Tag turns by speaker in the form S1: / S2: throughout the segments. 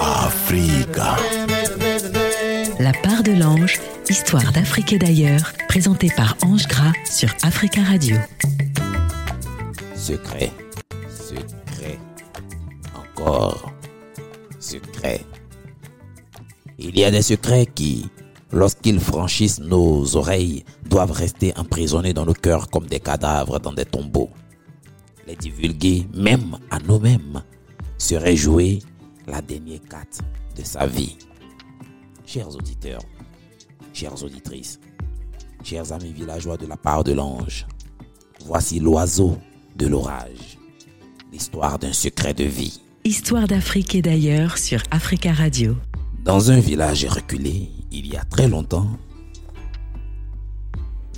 S1: Africa.
S2: La part de l'ange, histoire d'Afrique et d'ailleurs, présentée par Ange Gras sur Africa Radio.
S1: Secret. Secret. Encore. Secret. Il y a des secrets qui, lorsqu'ils franchissent nos oreilles, doivent rester emprisonnés dans nos cœurs comme des cadavres dans des tombeaux. Les divulguer, même à nous-mêmes, serait jouer la dernière carte de sa vie. Chers auditeurs, chères auditrices, chers amis villageois de la part de l'ange, voici l'oiseau de l'orage, l'histoire d'un secret de vie.
S2: Histoire d'Afrique et d'ailleurs sur Africa Radio.
S1: Dans un village reculé, il y a très longtemps,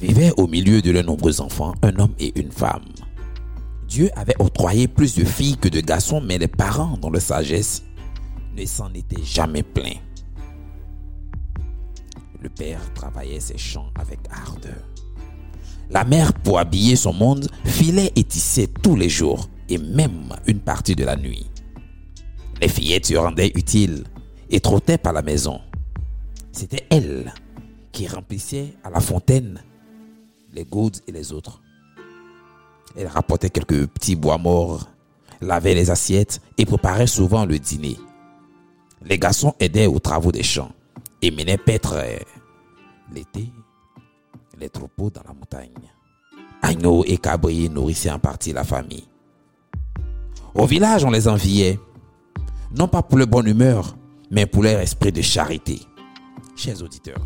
S1: vivaient au milieu de leurs nombreux enfants un homme et une femme. Dieu avait octroyé plus de filles que de garçons, mais les parents, dans leur sagesse, ne s'en étaient jamais plaints. Le père travaillait ses champs avec ardeur. La mère, pour habiller son monde, filait et tissait tous les jours, et même une partie de la nuit. Les fillettes se rendaient utiles et trottaient par la maison. C'était elle qui remplissait à la fontaine les gouttes et les autres. Elle rapportait quelques petits bois morts, lavait les assiettes et préparait souvent le dîner. Les garçons aidaient aux travaux des champs et menaient paître l'été les troupeaux dans la montagne. Agneaux et cabriers nourrissaient en partie la famille. Au village, on les enviait, non pas pour leur bonne humeur, mais pour leur esprit de charité. Chers auditeurs,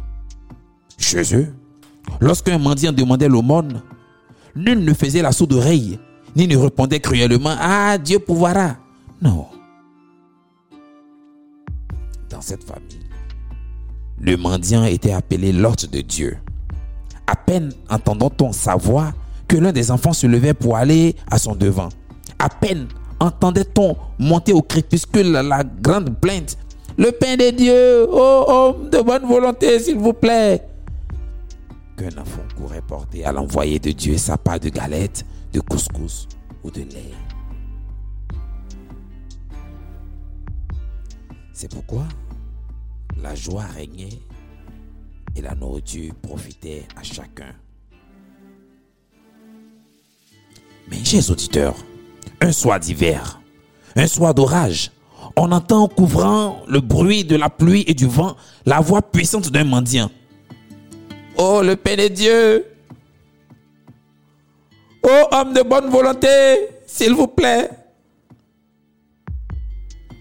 S1: chez eux, lorsqu'un mendiant demandait l'aumône, nul ne faisait la sourde oreille, ni ne répondait cruellement Ah, Dieu pourvoira. Non. Dans cette famille, le mendiant était appelé l'hôte de Dieu. À peine entendant-on sa voix que l'un des enfants se levait pour aller à son devant. À peine entendait-on monter au crépuscule la grande plainte. Le pain de Dieu, ô homme de bonne volonté, s'il vous plaît. Qu'un enfant courait porter à l'envoyé de Dieu sa part de galette, de couscous ou de lait. C'est pourquoi la joie régnait et la nourriture profitait à chacun. Mais chers auditeurs, un soir d'hiver, un soir d'orage, on entend couvrant le bruit de la pluie et du vent la voix puissante d'un mendiant. Oh, le Père de Dieu! Oh, homme de bonne volonté, s'il vous plaît!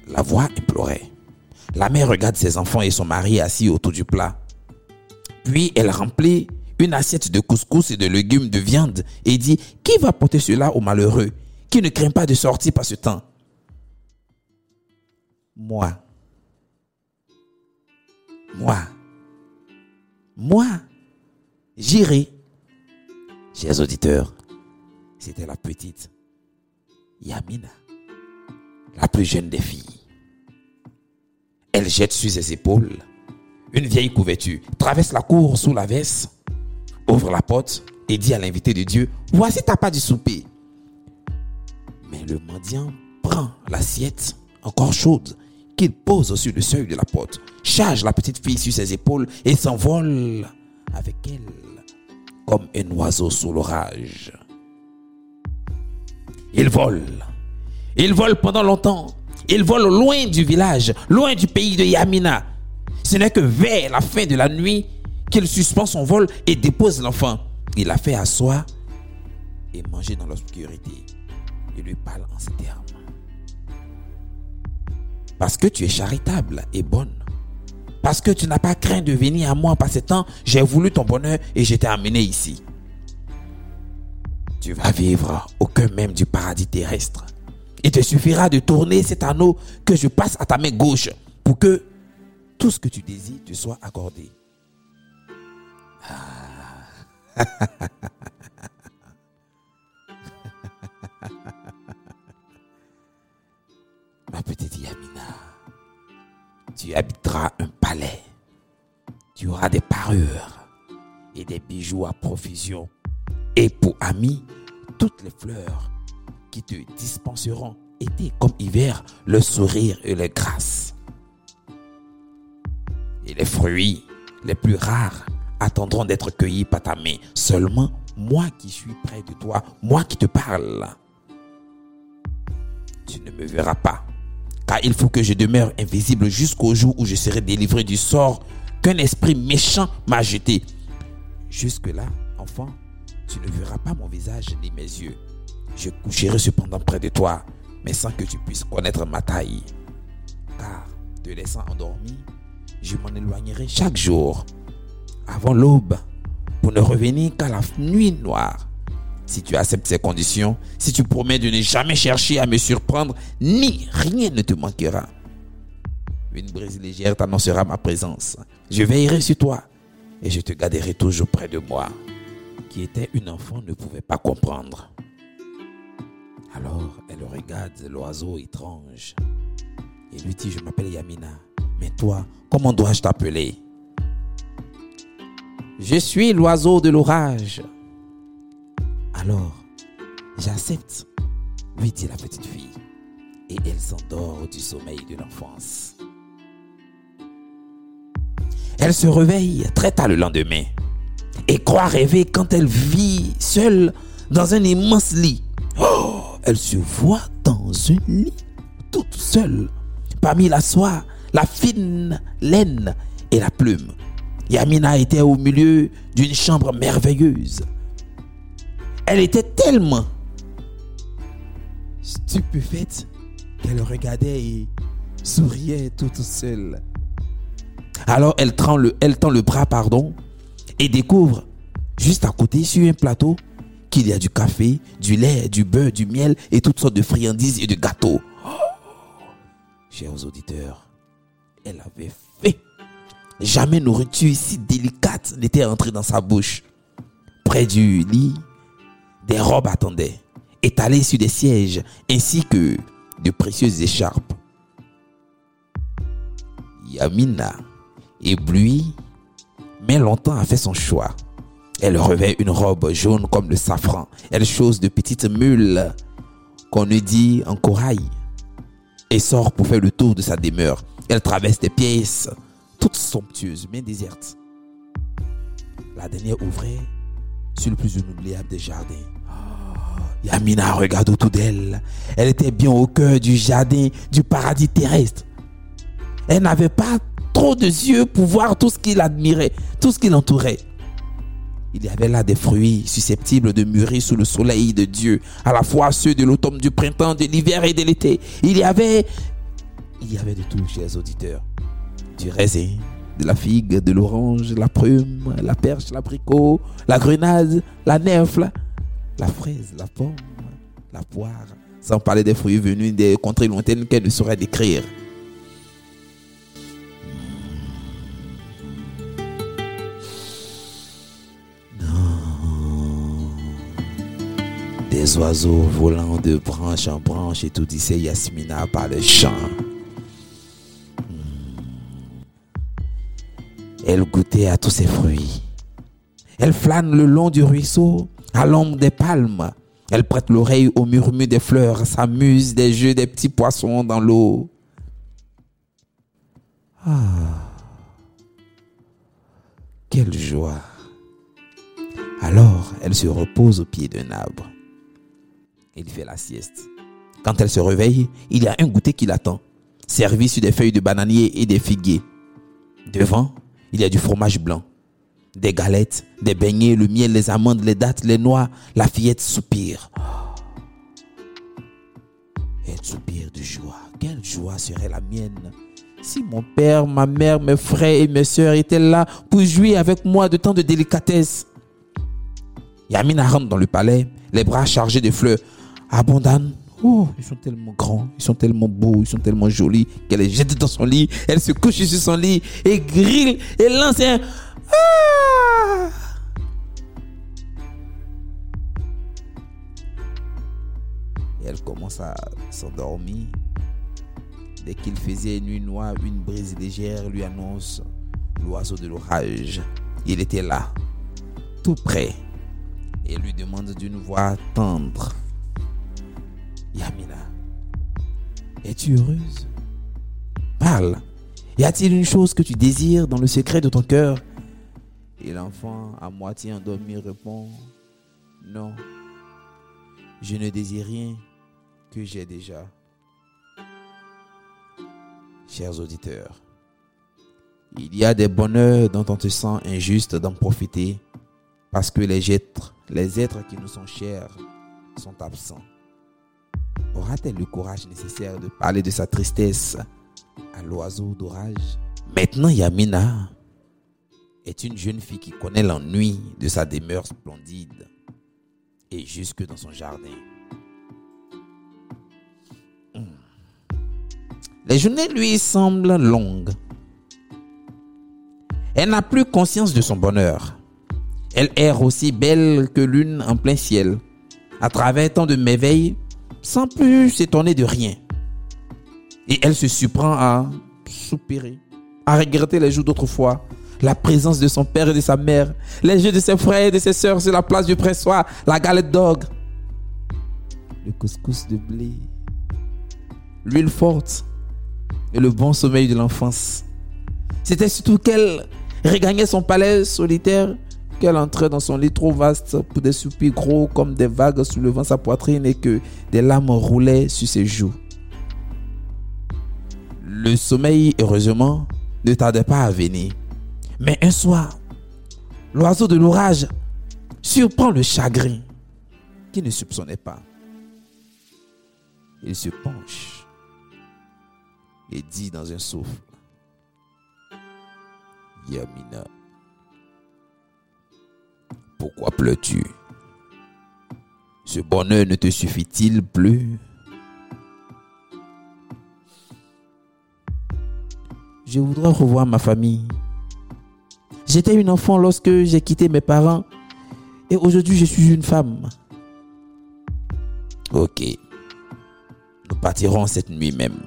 S1: La voix implorait. La mère regarde ses enfants et son mari assis autour du plat. Puis elle remplit une assiette de couscous et de légumes de viande et dit Qui va porter cela aux malheureux qui ne craint pas de sortir par ce temps? Moi. Moi. Moi. J'irai. Chers auditeurs, c'était la petite Yamina, la plus jeune des filles. Elle jette sur ses épaules une vieille couverture, traverse la cour sous la veste, ouvre la porte et dit à l'invité de Dieu, voici ta part du souper. Mais le mendiant prend l'assiette encore chaude qu'il pose sur le seuil de la porte, charge la petite fille sur ses épaules et s'envole avec elle comme un oiseau sous l'orage. Il vole. Il vole pendant longtemps. Il vole loin du village, loin du pays de Yamina. Ce n'est que vers la fin de la nuit qu'il suspend son vol et dépose l'enfant. Il la fait asseoir et manger dans l'obscurité. Il lui parle en ces termes. Parce que tu es charitable et bonne. Parce que tu n'as pas craint de venir à moi par ce temps, j'ai voulu ton bonheur et je t'ai amené ici. Tu vas vivre au cœur même du paradis terrestre. Il te suffira de tourner cet anneau que je passe à ta main gauche pour que tout ce que tu désires te soit accordé. Ah. Ma petite Yamina, tu habiteras un palais. Tu auras des parures et des bijoux à profusion. Et pour amis, toutes les fleurs qui te dispenseront, été comme hiver, le sourire et les grâces. Et les fruits les plus rares attendront d'être cueillis par ta main. Seulement moi qui suis près de toi, moi qui te parle. Tu ne me verras pas, car il faut que je demeure invisible jusqu'au jour où je serai délivré du sort qu'un esprit méchant m'a jeté. Jusque-là, enfant, tu ne verras pas mon visage ni mes yeux. Je coucherai cependant près de toi, mais sans que tu puisses connaître ma taille. Car, te laissant endormi, je m'en éloignerai chaque jour, avant l'aube, pour ne revenir qu'à la nuit noire. Si tu acceptes ces conditions, si tu promets de ne jamais chercher à me surprendre, ni rien ne te manquera. Une brise légère t'annoncera ma présence. Je veillerai sur toi et je te garderai toujours près de moi. Qui était une enfant ne pouvait pas comprendre. Alors elle regarde l'oiseau étrange et lui dit, je m'appelle Yamina, mais toi, comment dois-je t'appeler? Je suis l'oiseau de l'orage. Alors, j'accepte, lui dit la petite fille, et elle s'endort du sommeil de l'enfance. Elle se réveille très tard le lendemain et croit rêver quand elle vit seule dans un immense lit. Oh, elle se voit dans un lit, toute seule, parmi la soie, la fine laine et la plume. Yamina était au milieu d'une chambre merveilleuse. Elle était tellement stupéfaite qu'elle regardait et souriait toute seule. Alors elle tend le, bras, pardon, et découvre juste à côté sur un plateau qu'il y a du café, du lait, du beurre, du miel et toutes sortes de friandises et de gâteaux. Oh, chers auditeurs, elle avait fait. Jamais nourriture si délicate n'était entrée dans sa bouche. Près du lit, des robes attendaient, étalées sur des sièges, ainsi que de précieuses écharpes. Yamina, éblouie, mais longtemps a fait son choix. Elle revêt une robe jaune comme le safran. Elle chose de petites mules qu'on ne dit en corail et sort pour faire le tour de sa demeure. Elle traverse des pièces toutes somptueuses mais désertes. La dernière ouvrait sur le plus inoubliable des jardins. Oh, Yamina regarde autour d'elle. Elle était bien au cœur du jardin du paradis terrestre. Elle n'avait pas trop de yeux pour voir tout ce qu'il admirait, tout ce qui l'entourait. Il y avait là des fruits susceptibles de mûrir sous le soleil de Dieu, à la fois ceux de l'automne, du printemps, de l'hiver et de l'été. Il y avait, il y avait de tout, chers auditeurs. Du raisin, la figue, de l'orange, la prume, la perche, l'abricot, la grenade, la nèfle, la fraise, la pomme, la poire, sans parler des fruits venus des contrées lointaines qu'elle ne saurait décrire. Des oiseaux volant de branche en branche étourdissaient Yasmina par le chant. Elle goûtait à tous ces fruits. Elle flâne le long du ruisseau, à l'ombre des palmes. Elle prête l'oreille au murmure des fleurs, s'amuse des jeux des petits poissons dans l'eau. Ah, quelle joie. Alors, elle se repose au pied d'un arbre. Il fait la sieste. Quand elle se réveille, il y a un goûter qui l'attend, servi sur des feuilles de bananier et des figuiers. Devant, il y a du fromage blanc, des galettes, des beignets, le miel, les amandes, les dattes, les noix. La fillette soupire. Elle soupire de joie. Quelle joie serait la mienne si mon père, ma mère, mes frères et mes soeurs étaient là pour jouer avec moi de tant de délicatesse. Yamina rentre dans le palais, les bras chargés de fleurs. Abondane. Oh, ils sont tellement grands, ils sont tellement beaux, ils sont tellement jolis qu'elle est jetée dans son lit. Elle se couche sur son lit et grille et lance un ah! Elle commence à s'endormir. Dès qu'il faisait nuit noire, une brise légère lui annonce l'oiseau de l'orage. Il était là, tout près, et lui demande d'une voix tendre Yamina, es-tu heureuse? Parle. Y a-t-il une chose que tu désires dans le secret de ton cœur? Et l'enfant, à moitié endormi, répond Non, je ne désire rien que j'ai déjà. Chers auditeurs, il y a des bonheurs dont on te sent injuste d'en profiter parce que les êtres, les êtres qui nous sont chers sont absents. Aura-t-elle le courage nécessaire de parler de sa tristesse à l'oiseau d'orage? Maintenant, Yamina est une jeune fille qui connaît l'ennui de sa demeure splendide et jusque dans son jardin. Hmm. Les journées lui semblent longues. Elle n'a plus conscience de son bonheur. Elle erre aussi belle que l'une en plein ciel, à travers tant de merveilles, sans plus s'étonner de rien. Et elle se surprend à soupirer, à regretter les jours d'autrefois, la présence de son père et de sa mère, les jeux de ses frères et de ses sœurs sur la place du pressoir, la galette d'ogre, le couscous de blé, l'huile forte et le bon sommeil de l'enfance. C'était surtout qu'elle regagnait son palais solitaire, qu'elle entrait dans son lit trop vaste pour des soupirs gros comme des vagues soulevant sa poitrine et que des larmes roulaient sur ses joues. Le sommeil, heureusement, ne tardait pas à venir. Mais un soir, l'oiseau de l'orage surprend le chagrin qu'il ne soupçonnait pas. Il se penche et dit dans un souffle, Yamina, pourquoi pleures-tu? Ce bonheur ne te suffit-il plus? Je voudrais revoir ma famille. J'étais une enfant lorsque j'ai quitté mes parents et aujourd'hui je suis une femme. Ok. Nous partirons cette nuit même.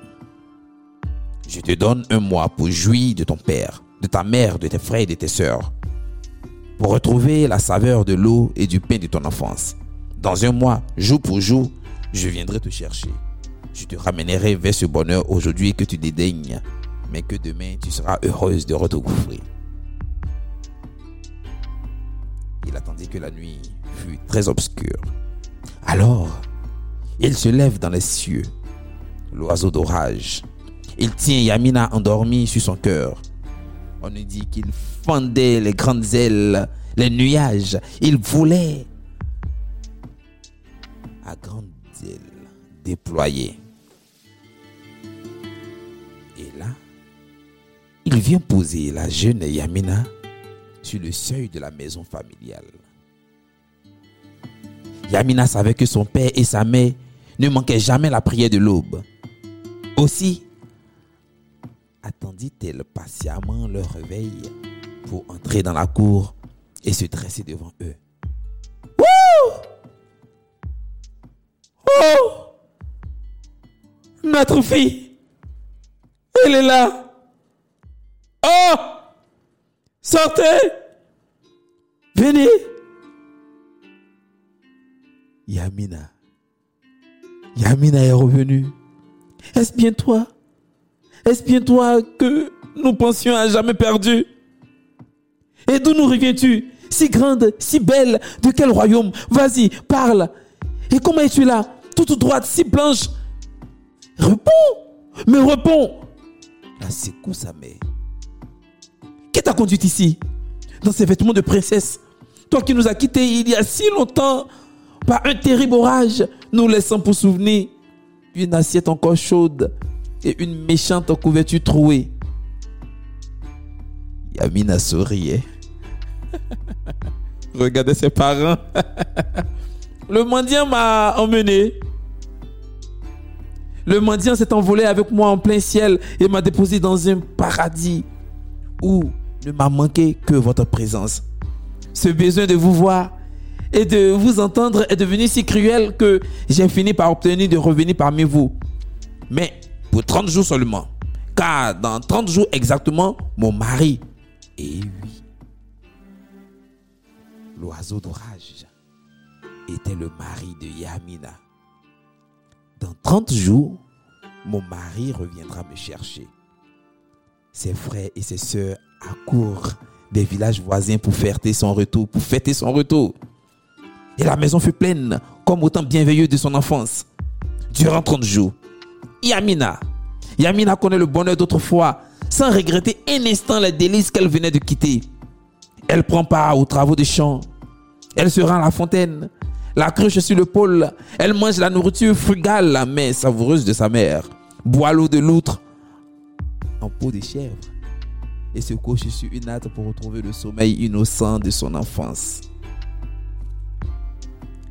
S1: Je te donne un mois pour jouir de ton père, de ta mère, de tes frères et de tes sœurs. Pour retrouver la saveur de l'eau et du pain de ton enfance. Dans un mois, jour pour jour, je viendrai te chercher. Je te ramènerai vers ce bonheur aujourd'hui que tu dédaignes, mais que demain tu seras heureuse de retrouver. Il attendit que la nuit fût très obscure. Alors, il se lève dans les cieux, l'oiseau d'orage. Il tient Yamina endormie sur son cœur. On nous dit qu'il fendait les grandes ailes, les nuages. Il voulait à grandes ailes déployées. Et là, il vient poser la jeune Yamina sur le seuil de la maison familiale. Yamina savait que son père et sa mère ne manquaient jamais la prière de l'aube. Aussi, attendit-elle patiemment leur réveil pour entrer dans la cour et se dresser devant eux. Oh! Notre fille Elle est là. Oh! Sortez. Venez. Yamina. Yamina est revenue. Est-ce bien toi? Est-ce bien toi que nous pensions à jamais perdu Et d'où nous reviens-tu Si grande, si belle, de quel royaume? Vas-y, parle. Et comment es-tu là Toute droite, si blanche? Réponds Mais réponds. La secoue sa mère. Qui t'a conduite ici Dans ces vêtements de princesse? Toi qui nous as quittés il y a si longtemps par un terrible orage, nous laissant pour souvenir une assiette encore chaude et une méchante couverture trouée. Yamina souriait. Regardez ses parents. Le mendiant m'a emmené. Le mendiant s'est envolé avec moi en plein ciel et m'a déposé dans un paradis où ne m'a manqué que votre présence. Ce besoin de vous voir et de vous entendre est devenu si cruel que j'ai fini par obtenir de revenir parmi vous. Mais pour 30 jours seulement. Car dans 30 jours exactement, mon mari, et oui, l'oiseau d'orage, était le mari de Yamina. Dans 30 jours, mon mari reviendra me chercher. Ses frères et ses sœurs accourent des villages voisins pour fêter son retour, pour fêter son retour. Et la maison fut pleine, comme au temps bienveilleux de son enfance. Durant 30 jours, Yamina, Yamina connaît le bonheur d'autrefois, sans regretter un instant les délices qu'elle venait de quitter. Elle prend part aux travaux des champs. Elle se rend à la fontaine, la cruche sur le pôle. Elle mange la nourriture frugale, mais savoureuse de sa mère. Boit l'eau de loutre en peau de chèvre et se couche sur une natte pour retrouver le sommeil innocent de son enfance.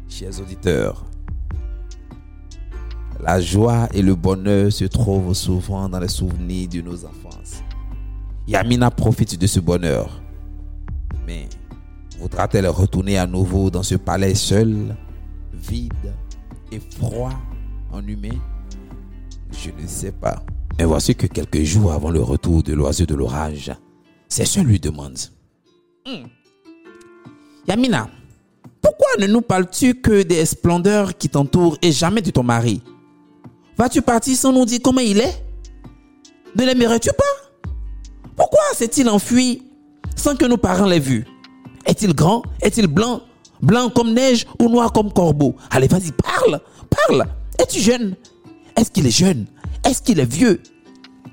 S1: Chers auditeurs, la joie et le bonheur se trouvent souvent dans les souvenirs de nos enfances. Yamina profite de ce bonheur. Mais voudra-t-elle retourner à nouveau dans ce palais seul, vide et froid en Je ne sais pas. Mais voici que quelques jours avant le retour de l'oiseau de l'orage, soeurs lui demande hmm. Yamina, pourquoi ne nous parles-tu que des splendeurs qui t'entourent et jamais de ton mari? Vas-tu partir sans nous dire comment il est? Ne l'aimerais-tu pas? Pourquoi s'est-il enfui sans que nos parents l'aient vu? Est-il grand? Est-il blanc? Blanc comme neige ou noir comme corbeau? Allez, vas-y, parle Parle. Es-tu jeune? Est-ce qu'il est jeune? Est-ce qu'il est vieux?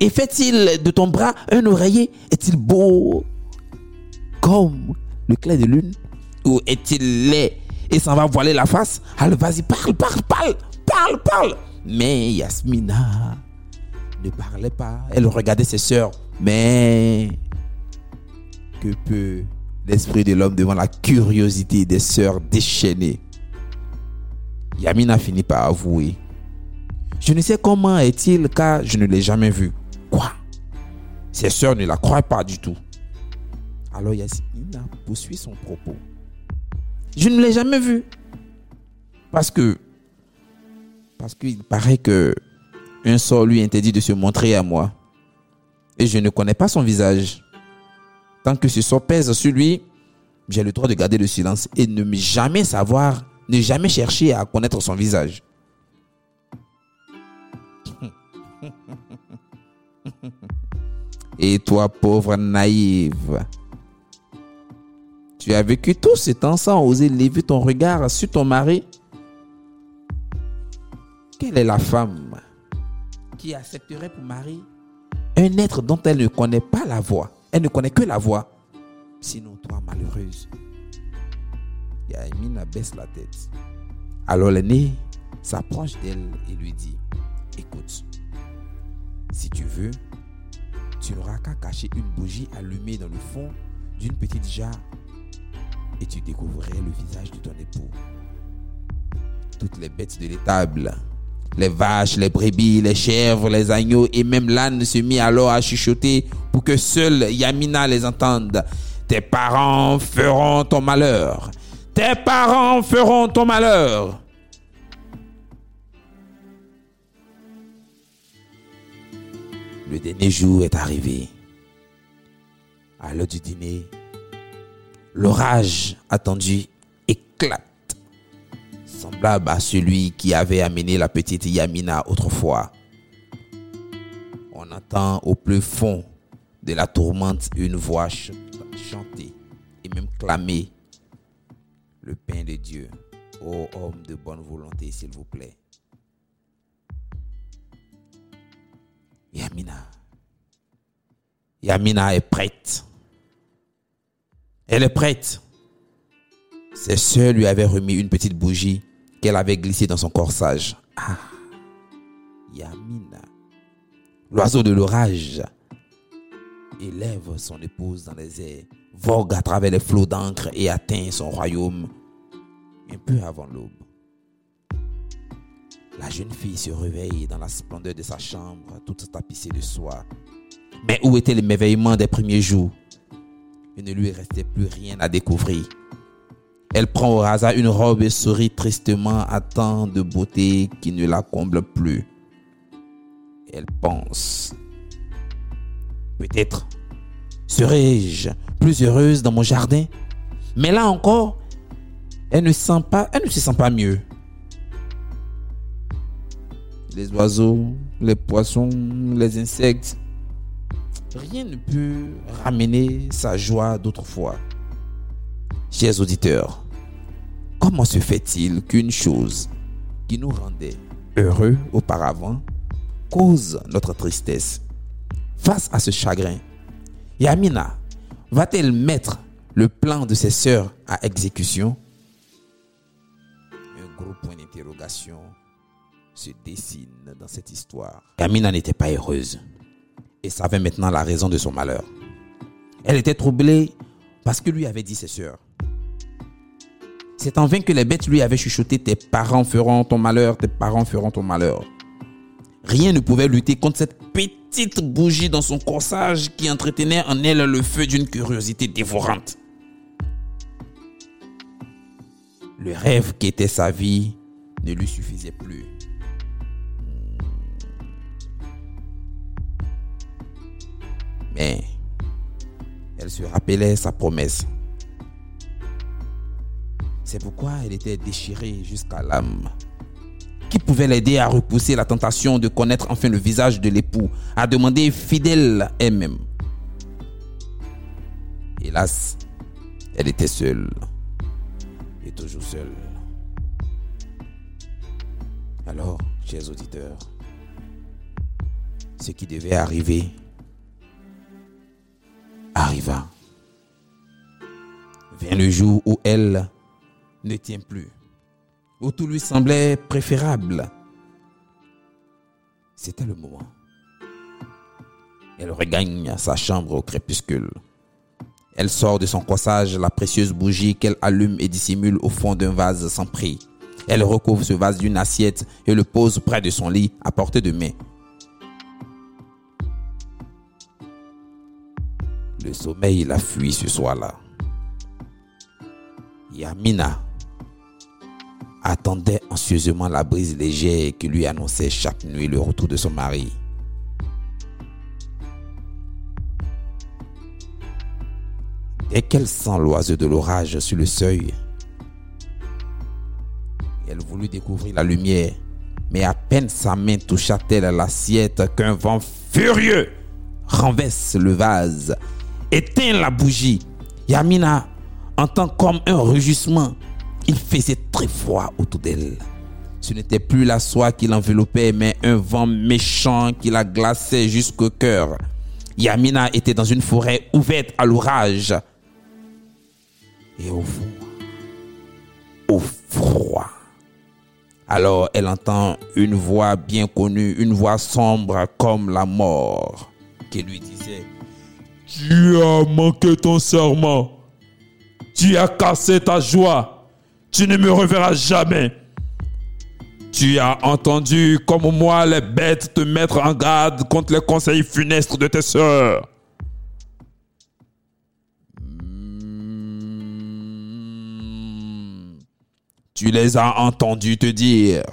S1: Et fait-il de ton bras un oreiller? Est-il beau comme le clair de lune? Ou est-il laid et s'en va voiler la face? Allez, vas-y, parle, parle, parle, parle, parle. Mais Yasmina ne parlait pas. Elle regardait ses sœurs. Mais que peut l'esprit de l'homme devant la curiosité des sœurs déchaînées Yamina finit par avouer. Je ne sais comment est-il car je ne l'ai jamais vu. Quoi? Ses sœurs ne la croient pas du tout. Alors Yasmina poursuit son propos. Je ne l'ai jamais vu. Parce que, parce qu'il paraît que un sort lui interdit de se montrer à moi. Et je ne connais pas son visage. Tant que ce sort pèse sur lui, j'ai le droit de garder le silence et ne jamais savoir, ne jamais chercher à connaître son visage. Et toi, pauvre naïve, tu as vécu tout ce temps sans oser lever ton regard sur ton mari? Quelle est la femme qui accepterait pour mari un être dont elle ne connaît pas la voix? Elle ne connaît que la voix. Sinon, toi, malheureuse. Yamina baisse la tête. Alors l'aîné s'approche d'elle et lui dit, écoute, si tu veux, tu n'auras qu'à cacher une bougie allumée dans le fond d'une petite jarre et tu découvrirais le visage de ton époux. Toutes les bêtes de l'étable, les vaches, les brebis, les chèvres, les agneaux et même l'âne se mit alors à chuchoter pour que seul Yamina les entende. Tes parents feront ton malheur. Tes parents feront ton malheur. Le dernier jour est arrivé. À l'heure du dîner, l'orage attendu éclate, semblable à celui qui avait amené la petite Yamina autrefois. On entend au plus fond de la tourmente une voix chanter et même clamer le pain de Dieu. Ô homme de bonne volonté, s'il vous plaît. Yamina. Yamina est prête elle est prête. Ses soeurs lui avaient remis une petite bougie qu'elle avait glissée dans son corsage. Ah, Yamina. L'oiseau de l'orage élève son épouse dans les airs, vogue à travers les flots d'encre et atteint son royaume un peu avant l'aube. La jeune fille se réveille dans la splendeur de sa chambre, toute tapissée de soie. Mais où était l'émerveillement des premiers jours? Il ne lui restait plus rien à découvrir. Elle prend au hasard une robe et sourit tristement à tant de beauté qui ne la comble plus. Elle pense, peut-être serais-je plus heureuse dans mon jardin. Mais là encore, elle ne, sent pas, elle ne se sent pas mieux. les oiseaux, les poissons, les insectes. Rien ne peut ramener sa joie d'autrefois. Chers auditeurs, comment se fait-il qu'une chose qui nous rendait heureux auparavant cause notre tristesse Face à ce chagrin, Yamina va-t-elle mettre le plan de ses sœurs à exécution? Un gros point d'interrogation se dessine dans cette histoire. Yamina n'était pas heureuse et savait maintenant la raison de son malheur. Elle était troublée parce que lui avait dit ses sœurs. C'est en vain que les bêtes lui avaient chuchoté Tes parents feront ton malheur, tes parents feront ton malheur. Rien ne pouvait lutter contre cette petite bougie dans son corsage qui entretenait en elle le feu d'une curiosité dévorante. Le rêve qui était sa vie ne lui suffisait plus. Mais elle se rappelait sa promesse. C'est pourquoi elle était déchirée jusqu'à l'âme. Qui pouvait l'aider à repousser la tentation de connaître enfin le visage de l'époux, à demander fidèle elle-même? Hélas, elle était seule. Et toujours seule. Alors, chers auditeurs, ce qui devait arriver arriva. Vient le jour où elle ne tient plus, où tout lui semblait préférable. C'était le moment. Elle regagne sa chambre au crépuscule. Elle sort de son corsage la précieuse bougie qu'elle allume et dissimule au fond d'un vase sans prix. Elle recouvre ce vase d'une assiette et le pose près de son lit à portée de main. Le sommeil la fuit ce soir-là. Yamina attendait anxieusement la brise légère qui lui annonçait chaque nuit le retour de son mari. Dès qu'elle sent l'oiseau de l'orage sur le seuil, elle voulut découvrir la lumière, mais à peine sa main toucha-t-elle l'assiette qu'un vent furieux renverse le vase éteint la bougie. Yamina entend comme un rugissement. Il faisait très froid autour d'elle. Ce n'était plus la soie qui l'enveloppait, mais un vent méchant qui la glaçait jusqu'au cœur. Yamina était dans une forêt ouverte à l'orage. Et au fond, au froid. Alors elle entend une voix bien connue, une voix sombre comme la mort, qui lui disait
S3: tu as manqué ton serment. Tu as cassé ta joie. Tu ne me reverras jamais. Tu as entendu comme moi les bêtes te mettre en garde contre les conseils funestes de tes sœurs.
S1: Hmm. Tu les as entendus te dire,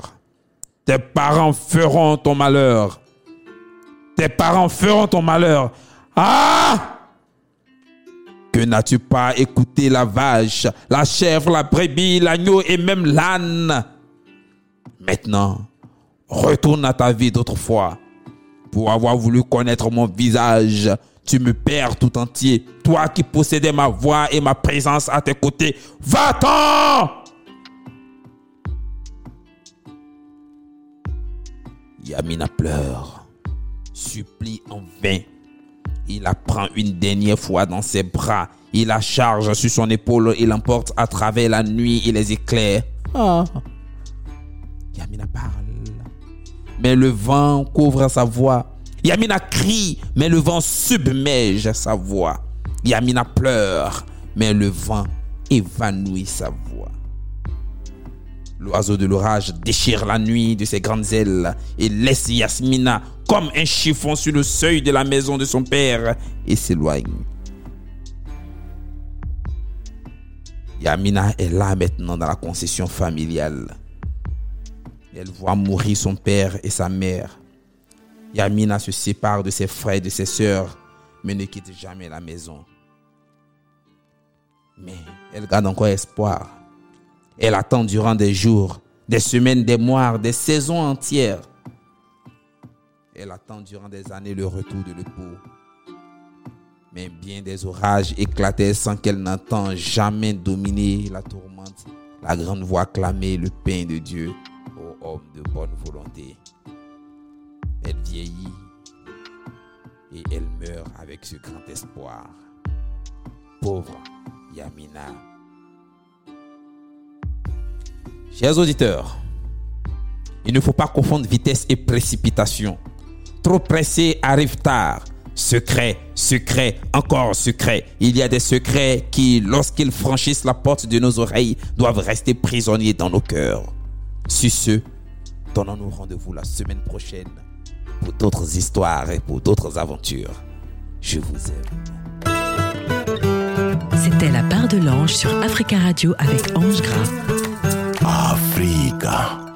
S1: tes parents feront ton malheur. Tes parents feront ton malheur. Ah! Que n'as-tu pas écouté la vache, la chèvre, la brebis, l'agneau et même l'âne? Maintenant, retourne à ta vie d'autrefois. Pour avoir voulu connaître mon visage, tu me perds tout entier. Toi qui possédais ma voix et ma présence à tes côtés, va-t'en! Yamina pleure, supplie en vain il la prend une dernière fois dans ses bras. Il la charge sur son épaule et l'emporte à travers la nuit et les éclairs. Ah. Yamina parle. Mais le vent couvre sa voix. Yamina crie, mais le vent submerge sa voix. Yamina pleure, mais le vent évanouit sa voix. L'oiseau de l'orage déchire la nuit de ses grandes ailes et laisse Yasmina comme un chiffon sur le seuil de la maison de son père et s'éloigne. Yamina est là maintenant dans la concession familiale. Elle voit mourir son père et sa mère. Yamina se sépare de ses frères et de ses sœurs, mais ne quitte jamais la maison. Mais elle garde encore espoir. Elle attend durant des jours, des semaines, des mois, des saisons entières. elle attend durant des années le retour de l'époux. Mais bien des orages éclataient sans qu'elle n'entend jamais dominer la tourmente. La grande voix clamait le pain de Dieu aux hommes de bonne volonté. Elle vieillit et elle meurt avec ce grand espoir. Pauvre Yamina. Chers auditeurs, il ne faut pas confondre vitesse et précipitation. Trop pressé arrive tard. Secret, secret, encore secret. Il y a des secrets qui, lorsqu'ils franchissent la porte de nos oreilles, doivent rester prisonniers dans nos cœurs. Sur ce, donnons-nous rendez-vous la semaine prochaine pour d'autres histoires et pour d'autres aventures. Je vous aime.
S2: C'était la part de l'ange sur Africa Radio avec Ange Gras.
S4: Africa.